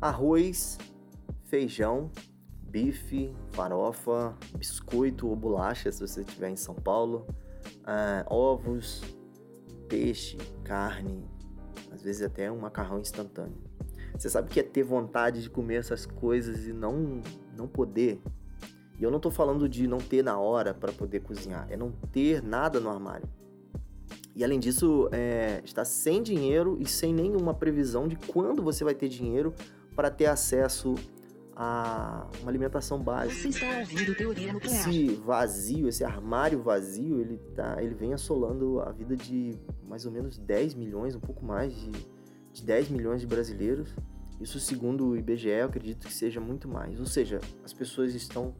arroz, feijão, bife, farofa, biscoito ou bolacha, se você estiver em São Paulo, uh, ovos, peixe, carne, às vezes até um macarrão instantâneo. Você sabe que é ter vontade de comer essas coisas e não, não poder? E eu não estou falando de não ter na hora para poder cozinhar, é não ter nada no armário. E além disso, é, está sem dinheiro e sem nenhuma previsão de quando você vai ter dinheiro para ter acesso a uma alimentação básica. Esse vazio, esse armário vazio, ele, tá, ele vem assolando a vida de mais ou menos 10 milhões, um pouco mais de, de 10 milhões de brasileiros. Isso segundo o IBGE, eu acredito que seja muito mais. Ou seja, as pessoas estão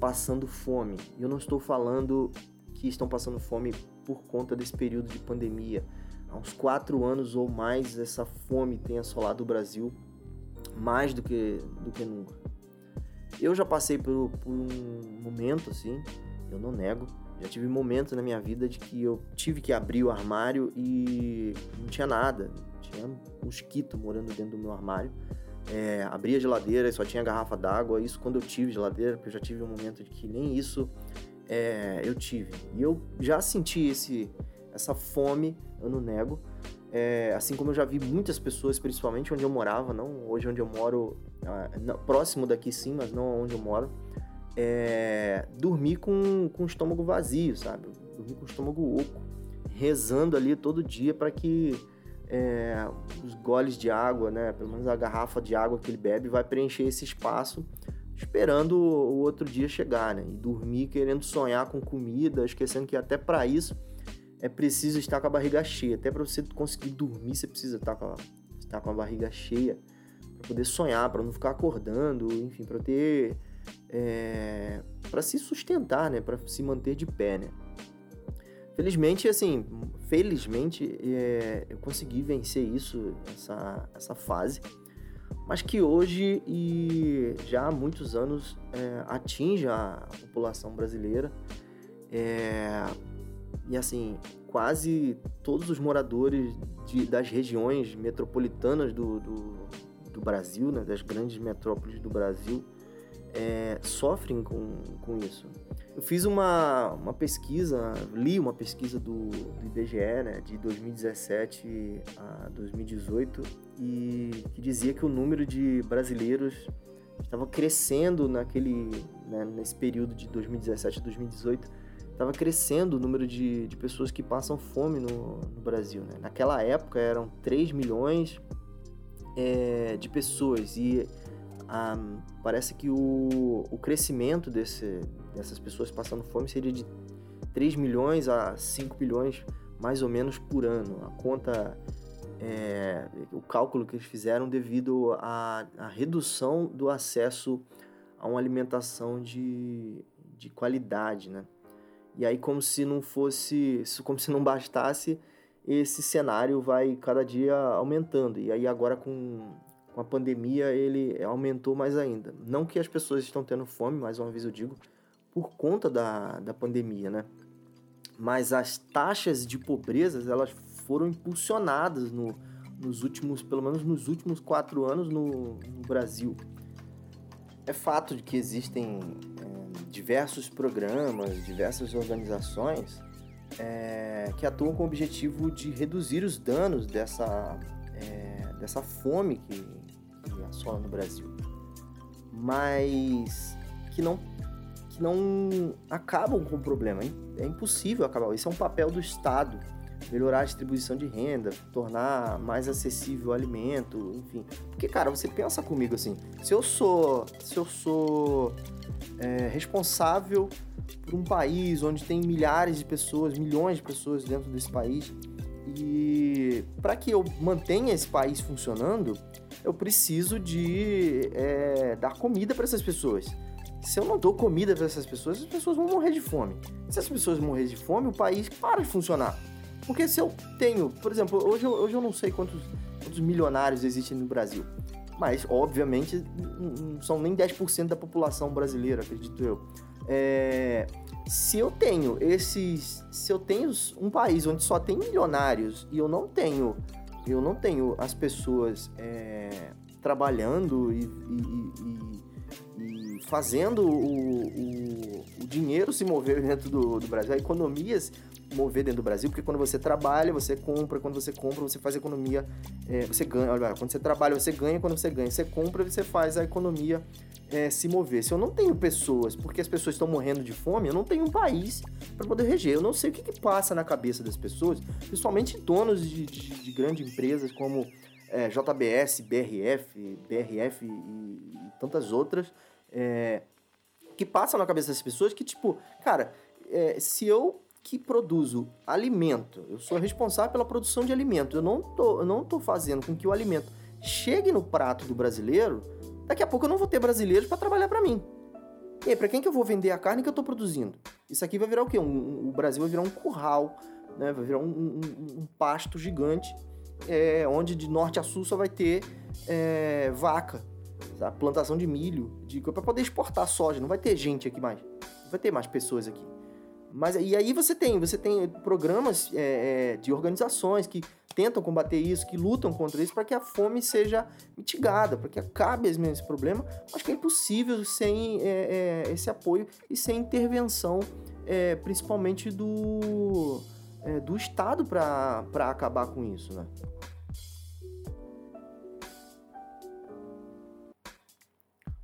passando fome. E eu não estou falando que estão passando fome por conta desse período de pandemia. Há uns quatro anos ou mais, essa fome tem assolado o Brasil mais do que, do que nunca. Eu já passei por, por um momento assim, eu não nego, já tive momentos na minha vida de que eu tive que abrir o armário e não tinha nada, tinha um mosquito morando dentro do meu armário. É, abri a geladeira e só tinha garrafa d'água, isso quando eu tive geladeira, porque eu já tive um momento de que nem isso é, eu tive. E eu já senti esse, essa fome, eu não nego, é, assim como eu já vi muitas pessoas, principalmente onde eu morava, não hoje onde eu moro, ah, próximo daqui sim, mas não onde eu moro, é, dormir com, com o estômago vazio, sabe? Dormir com o estômago oco, rezando ali todo dia para que é, os goles de água, né, pelo menos a garrafa de água que ele bebe, vai preencher esse espaço, esperando o outro dia chegar, né? E dormir querendo sonhar com comida, esquecendo que até para isso é preciso estar com a barriga cheia. Até para você conseguir dormir, você precisa estar com a, estar com a barriga cheia para poder sonhar, para não ficar acordando, enfim, para ter é, para se sustentar, né, para se manter de pé, né. Felizmente, assim, felizmente é, eu consegui vencer isso, essa, essa fase, mas que hoje e já há muitos anos é, atinge a população brasileira. É, e assim, quase todos os moradores de, das regiões metropolitanas do, do, do Brasil, né, das grandes metrópoles do Brasil, é, sofrem com, com isso. Eu fiz uma, uma pesquisa, li uma pesquisa do, do IBGE né, de 2017 a 2018 e que dizia que o número de brasileiros estava crescendo naquele, né, nesse período de 2017 a 2018 estava crescendo o número de, de pessoas que passam fome no, no Brasil. Né? Naquela época eram 3 milhões é, de pessoas e parece que o, o crescimento desse, dessas pessoas passando fome seria de 3 milhões a 5 milhões mais ou menos por ano. A conta, é, o cálculo que eles fizeram devido à, à redução do acesso a uma alimentação de, de qualidade, né? E aí, como se não fosse, como se não bastasse, esse cenário vai cada dia aumentando. E aí, agora com, com a pandemia, ele aumentou mais ainda. Não que as pessoas estão tendo fome, mais uma vez eu digo, por conta da, da pandemia, né? Mas as taxas de pobreza, elas foram impulsionadas no, nos últimos, pelo menos nos últimos quatro anos no, no Brasil. É fato de que existem diversos programas, diversas organizações é, que atuam com o objetivo de reduzir os danos dessa, é, dessa fome que, que assola no Brasil, mas que não, que não acabam com o problema. É impossível acabar. Isso é um papel do Estado melhorar a distribuição de renda, tornar mais acessível o alimento, enfim. Porque, cara, você pensa comigo assim, se eu sou, se eu sou é, responsável por um país onde tem milhares de pessoas, milhões de pessoas dentro desse país, e para que eu mantenha esse país funcionando, eu preciso de é, dar comida para essas pessoas. Se eu não dou comida para essas pessoas, as pessoas vão morrer de fome. Se as pessoas morrerem de fome, o país para de funcionar. Porque se eu tenho, por exemplo, hoje eu, hoje eu não sei quantos, quantos milionários existem no Brasil. Mas, obviamente, não são nem 10% da população brasileira, acredito eu. É, se eu tenho esses. Se eu tenho um país onde só tem milionários e eu não tenho. Eu não tenho as pessoas é, trabalhando e, e, e, e fazendo o, o, o, dinheiro se mover dentro do, do Brasil, a economia mover dentro do Brasil, porque quando você trabalha, você compra, quando você compra, você faz economia, é, você ganha, olha, quando você trabalha, você ganha, quando você ganha, você compra, você faz a economia é, se mover. Se eu não tenho pessoas, porque as pessoas estão morrendo de fome, eu não tenho um país para poder reger. Eu não sei o que, que, passa na cabeça das pessoas, principalmente donos de, de, de grandes empresas como é, JBS, BRF, BRF e, e tantas outras, é, que passam na cabeça das pessoas que, tipo, cara, é, se eu que produzo alimento, eu sou responsável pela produção de alimento, eu não tô, eu não tô fazendo com que o alimento chegue no prato do brasileiro, daqui a pouco eu não vou ter brasileiros para trabalhar para mim. E aí, para quem que eu vou vender a carne que eu estou produzindo? Isso aqui vai virar o quê? Um, um, o Brasil vai virar um curral, né? vai virar um, um pasto gigante, é, onde de norte a sul só vai ter é, vaca, sabe? plantação de milho, de para poder exportar soja. Não vai ter gente aqui mais, não vai ter mais pessoas aqui. Mas e aí você tem, você tem programas é, é, de organizações que tentam combater isso, que lutam contra isso para que a fome seja mitigada, para que acabe mesmo esse problema. Acho que é impossível sem é, é esse apoio e sem intervenção, é, principalmente do, é, do Estado para acabar com isso, né?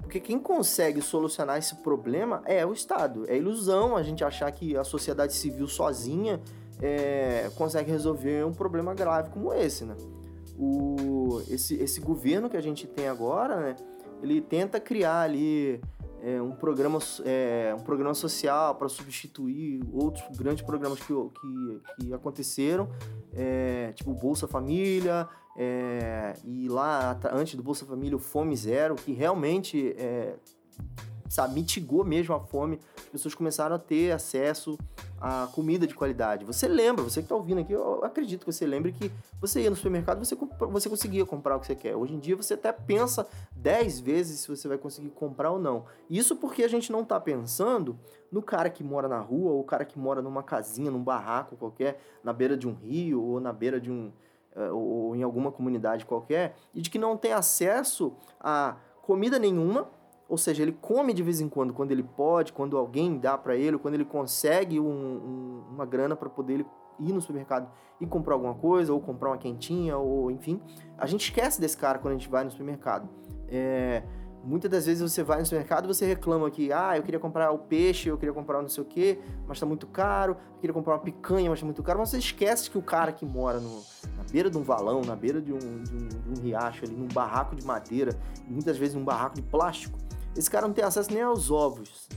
Porque quem consegue solucionar esse problema é o Estado. É ilusão a gente achar que a sociedade civil sozinha é, consegue resolver um problema grave como esse, né? O, esse, esse governo que a gente tem agora, né, ele tenta criar ali é, um, programa, é, um programa social para substituir outros grandes programas que, que, que aconteceram, é, tipo Bolsa Família, é, e lá, antes do Bolsa Família, o Fome Zero, que realmente é, sabe, mitigou mesmo a fome, as pessoas começaram a ter acesso a comida de qualidade. Você lembra, você que está ouvindo aqui, eu acredito que você lembre que você ia no supermercado, você, você conseguia comprar o que você quer. Hoje em dia você até pensa 10 vezes se você vai conseguir comprar ou não. Isso porque a gente não está pensando no cara que mora na rua, ou o cara que mora numa casinha, num barraco qualquer, na beira de um rio, ou na beira de um eh, ou em alguma comunidade qualquer, e de que não tem acesso a comida nenhuma, ou seja, ele come de vez em quando, quando ele pode, quando alguém dá para ele, quando ele consegue um, um, uma grana para poder ele ir no supermercado e comprar alguma coisa, ou comprar uma quentinha, ou enfim. A gente esquece desse cara quando a gente vai no supermercado. É, Muitas das vezes você vai no supermercado e você reclama que, ah, eu queria comprar o peixe, eu queria comprar não sei o quê, mas tá muito caro, eu queria comprar uma picanha, mas tá muito caro. Mas você esquece que o cara que mora no, na beira de um valão, na beira de um, de um, de um riacho ali, num barraco de madeira, muitas vezes num barraco de plástico, esse cara não tem acesso nem aos ovos,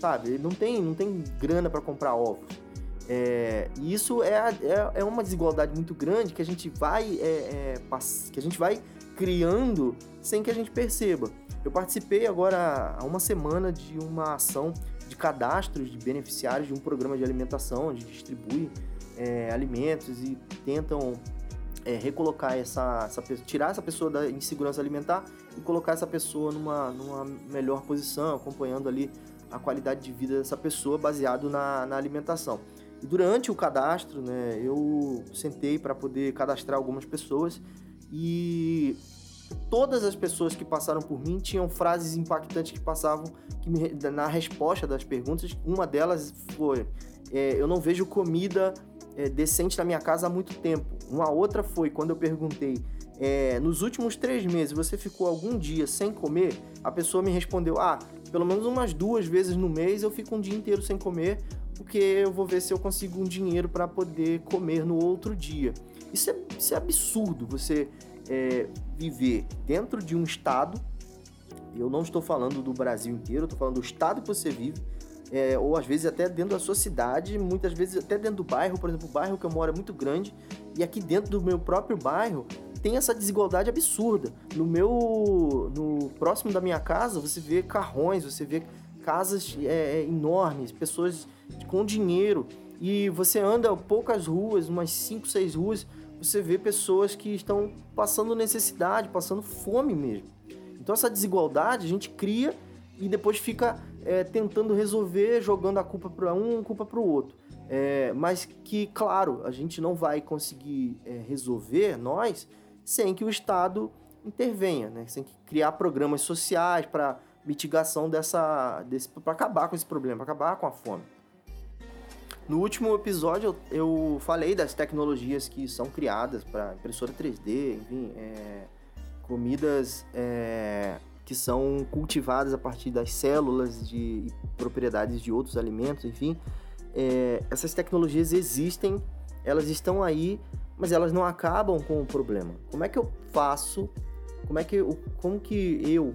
sabe? Ele não tem, não tem grana para comprar ovos. É, e isso é, é, é, uma desigualdade muito grande que a gente vai é, é que a gente vai criando sem que a gente perceba. Eu participei agora há uma semana de uma ação de cadastros de beneficiários de um programa de alimentação, onde distribui é, alimentos e tentam é, recolocar essa, essa tirar essa pessoa da insegurança alimentar e colocar essa pessoa numa, numa melhor posição, acompanhando ali a qualidade de vida dessa pessoa baseado na, na alimentação. E durante o cadastro, né, eu sentei para poder cadastrar algumas pessoas e todas as pessoas que passaram por mim tinham frases impactantes que passavam que me, na resposta das perguntas. Uma delas foi: é, Eu não vejo comida é, decente na minha casa há muito tempo. Uma outra foi quando eu perguntei: é, Nos últimos três meses você ficou algum dia sem comer? A pessoa me respondeu: Ah, pelo menos umas duas vezes no mês eu fico um dia inteiro sem comer, porque eu vou ver se eu consigo um dinheiro para poder comer no outro dia. Isso é, isso é absurdo. Você é, viver dentro de um estado, eu não estou falando do Brasil inteiro, estou falando do estado que você vive, é, ou às vezes até dentro da sua cidade, muitas vezes até dentro do bairro, por exemplo, o bairro que eu moro é muito grande, e aqui dentro do meu próprio bairro tem essa desigualdade absurda. No meu, no próximo da minha casa, você vê carrões, você vê casas é, é enormes, pessoas com dinheiro, e você anda poucas ruas, umas 5, 6 ruas, você vê pessoas que estão passando necessidade, passando fome mesmo. Então essa desigualdade a gente cria e depois fica é, tentando resolver, jogando a culpa para um, culpa para o outro. É, mas que, claro, a gente não vai conseguir é, resolver nós sem que o Estado intervenha, né? Tem que criar programas sociais para mitigação dessa, para acabar com esse problema, para acabar com a fome. No último episódio eu, eu falei das tecnologias que são criadas para impressora 3D, enfim, é, comidas é, que são cultivadas a partir das células de propriedades de outros alimentos, enfim. É, essas tecnologias existem, elas estão aí, mas elas não acabam com o problema. Como é que eu faço? Como é que eu, como que eu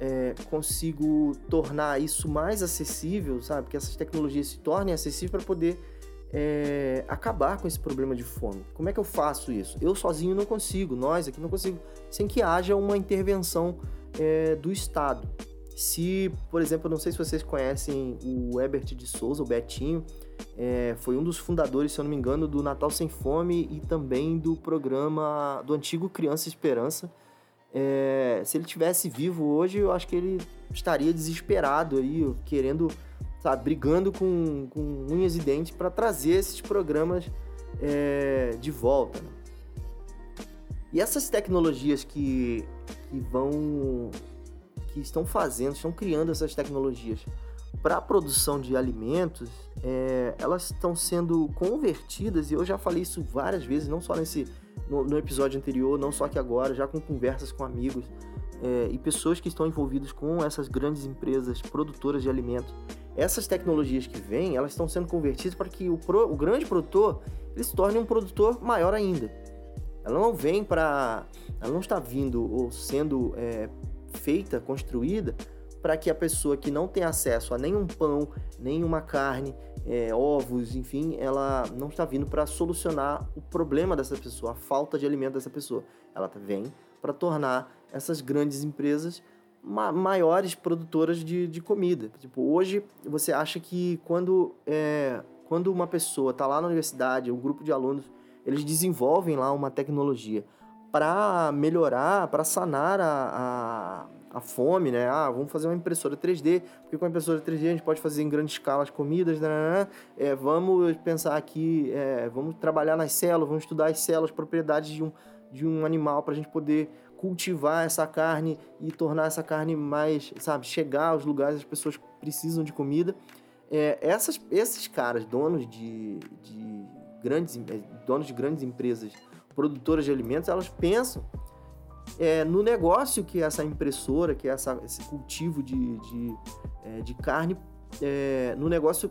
é, consigo tornar isso mais acessível, sabe? Que essas tecnologias se tornem acessíveis para poder é, acabar com esse problema de fome. Como é que eu faço isso? Eu sozinho não consigo, nós aqui não consigo, sem que haja uma intervenção é, do Estado. Se, por exemplo, não sei se vocês conhecem o Herbert de Souza, o Betinho, é, foi um dos fundadores, se eu não me engano, do Natal Sem Fome e também do programa do antigo Criança Esperança, é, se ele tivesse vivo hoje, eu acho que ele estaria desesperado aí, querendo, sabe, brigando com, com unhas e dentes para trazer esses programas é, de volta. Né? E essas tecnologias que, que vão, que estão fazendo, estão criando essas tecnologias para a produção de alimentos, é, elas estão sendo convertidas, e eu já falei isso várias vezes, não só nesse no, no episódio anterior, não só aqui agora, já com conversas com amigos é, e pessoas que estão envolvidas com essas grandes empresas produtoras de alimentos. Essas tecnologias que vêm, elas estão sendo convertidas para que o, pro, o grande produtor ele se torne um produtor maior ainda. Ela não vem para, ela não está vindo ou sendo é, feita, construída para que a pessoa que não tem acesso a nenhum pão, nenhuma carne, é, ovos, enfim, ela não está vindo para solucionar o problema dessa pessoa, a falta de alimento dessa pessoa. Ela vem para tornar essas grandes empresas ma maiores produtoras de, de comida. Tipo, hoje você acha que quando, é, quando uma pessoa está lá na universidade, um grupo de alunos, eles desenvolvem lá uma tecnologia para melhorar, para sanar a, a a fome, né? Ah, vamos fazer uma impressora 3D, porque com a impressora 3D a gente pode fazer em grande escala as comidas, né? né, né. É, vamos pensar aqui, é, vamos trabalhar nas células, vamos estudar as células, propriedades de um, de um animal para a gente poder cultivar essa carne e tornar essa carne mais, sabe, chegar aos lugares as pessoas precisam de comida. É, essas, esses caras, donos de, de grandes, é, donos de grandes empresas, produtoras de alimentos, elas pensam é, no negócio que essa impressora, que essa, esse cultivo de, de, é, de carne, é, no negócio,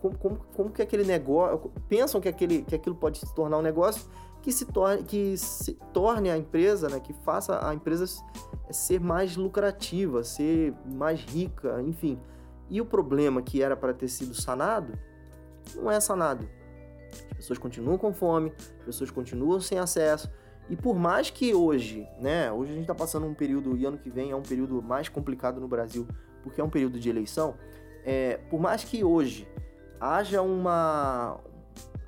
como, como, como, que aquele negócio, pensam que, aquele, que aquilo pode se tornar um negócio que se torne, que se torne a empresa, né, que faça a empresa ser mais lucrativa, ser mais rica, enfim. E o problema que era para ter sido sanado, não é sanado. As pessoas continuam com fome, as pessoas continuam sem acesso, e por mais que hoje, né, hoje a gente está passando um período, e ano que vem é um período mais complicado no Brasil, porque é um período de eleição, é, por mais que hoje haja uma.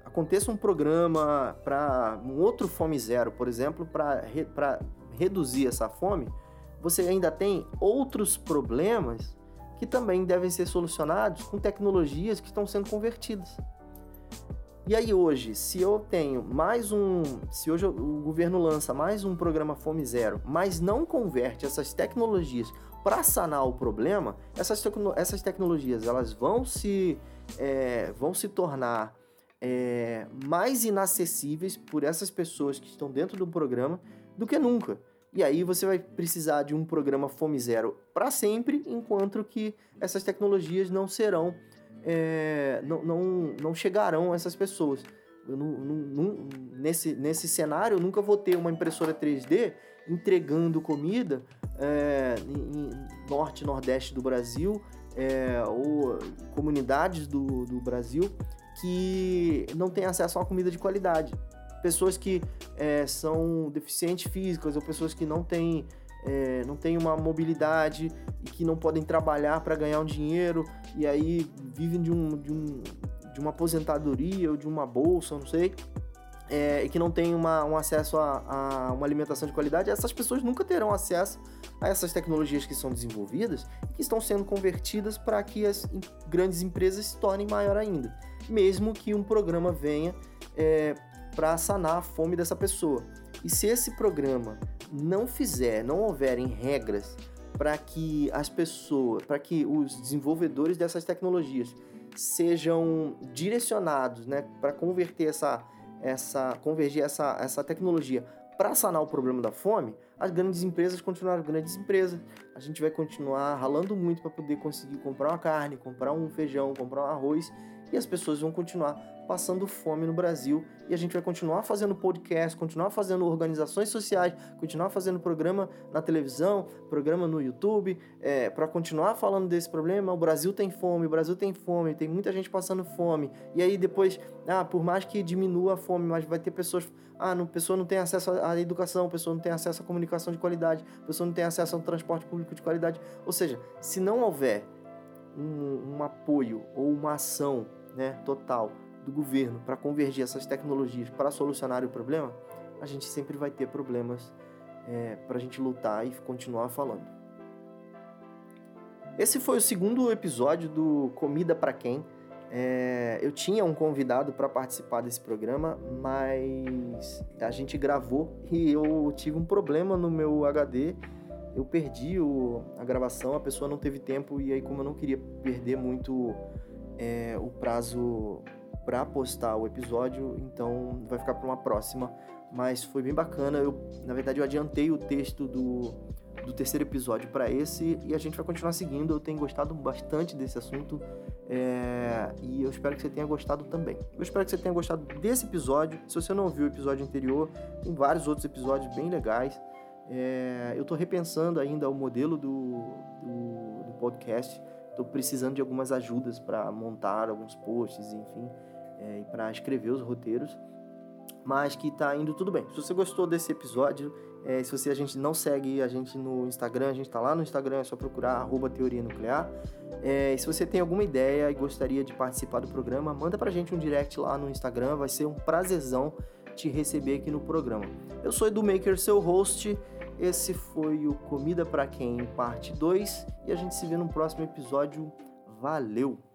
aconteça um programa para um outro Fome Zero, por exemplo, para re, reduzir essa fome, você ainda tem outros problemas que também devem ser solucionados com tecnologias que estão sendo convertidas. E aí hoje, se eu tenho mais um, se hoje o governo lança mais um programa Fome Zero, mas não converte essas tecnologias para sanar o problema, essas, tecno, essas tecnologias elas vão se, é, vão se tornar é, mais inacessíveis por essas pessoas que estão dentro do programa do que nunca. E aí você vai precisar de um programa Fome Zero para sempre, enquanto que essas tecnologias não serão é, não, não, não chegarão essas pessoas. Eu não, não, nesse, nesse cenário, eu nunca vou ter uma impressora 3D entregando comida é, em, norte e nordeste do Brasil, é, ou comunidades do, do Brasil que não têm acesso a uma comida de qualidade. Pessoas que é, são deficientes físicas ou pessoas que não têm é, não têm uma mobilidade e que não podem trabalhar para ganhar um dinheiro e aí vivem de, um, de, um, de uma aposentadoria ou de uma bolsa, não sei, é, e que não têm uma, um acesso a, a, uma alimentação de qualidade, essas pessoas nunca terão acesso a essas tecnologias que são desenvolvidas e que estão sendo convertidas para que as grandes empresas se tornem maior ainda, mesmo que um programa venha é, para sanar a fome dessa pessoa. E se esse programa não fizer, não houverem regras para que as pessoas, para que os desenvolvedores dessas tecnologias sejam direcionados, né, para converter essa, essa, convergir essa, essa tecnologia para sanar o problema da fome, as grandes empresas continuarão grandes empresas. A gente vai continuar ralando muito para poder conseguir comprar uma carne, comprar um feijão, comprar um arroz e as pessoas vão continuar passando fome no Brasil e a gente vai continuar fazendo podcast, continuar fazendo organizações sociais, continuar fazendo programa na televisão, programa no YouTube, é, para continuar falando desse problema. O Brasil tem fome, o Brasil tem fome, tem muita gente passando fome. E aí depois, ah, por mais que diminua a fome, mas vai ter pessoas, ah, não, pessoa não tem acesso à educação, pessoa não tem acesso à comunicação de qualidade, pessoa não tem acesso ao transporte público de qualidade. Ou seja, se não houver um, um apoio ou uma ação né, total do governo para convergir essas tecnologias para solucionar o problema, a gente sempre vai ter problemas é, para a gente lutar e continuar falando. Esse foi o segundo episódio do Comida para Quem. É, eu tinha um convidado para participar desse programa, mas a gente gravou e eu tive um problema no meu HD. Eu perdi o, a gravação, a pessoa não teve tempo, e aí, como eu não queria perder muito é, o prazo para postar o episódio, então vai ficar para uma próxima. Mas foi bem bacana. Eu, na verdade, eu adiantei o texto do, do terceiro episódio para esse e a gente vai continuar seguindo. Eu tenho gostado bastante desse assunto é, e eu espero que você tenha gostado também. Eu espero que você tenha gostado desse episódio. Se você não ouviu o episódio anterior, tem vários outros episódios bem legais. É, eu estou repensando ainda o modelo do, do, do podcast estou precisando de algumas ajudas para montar alguns posts, enfim, é, e para escrever os roteiros, mas que está indo tudo bem. Se você gostou desse episódio, é, se você a gente não segue a gente no Instagram, a gente está lá no Instagram, é só procurar arroba teoria nuclear. É, se você tem alguma ideia e gostaria de participar do programa, manda para a gente um direct lá no Instagram, vai ser um prazerzão te receber aqui no programa. Eu sou Edu Maker, seu host. Esse foi o Comida para Quem, parte 2, e a gente se vê no próximo episódio. Valeu!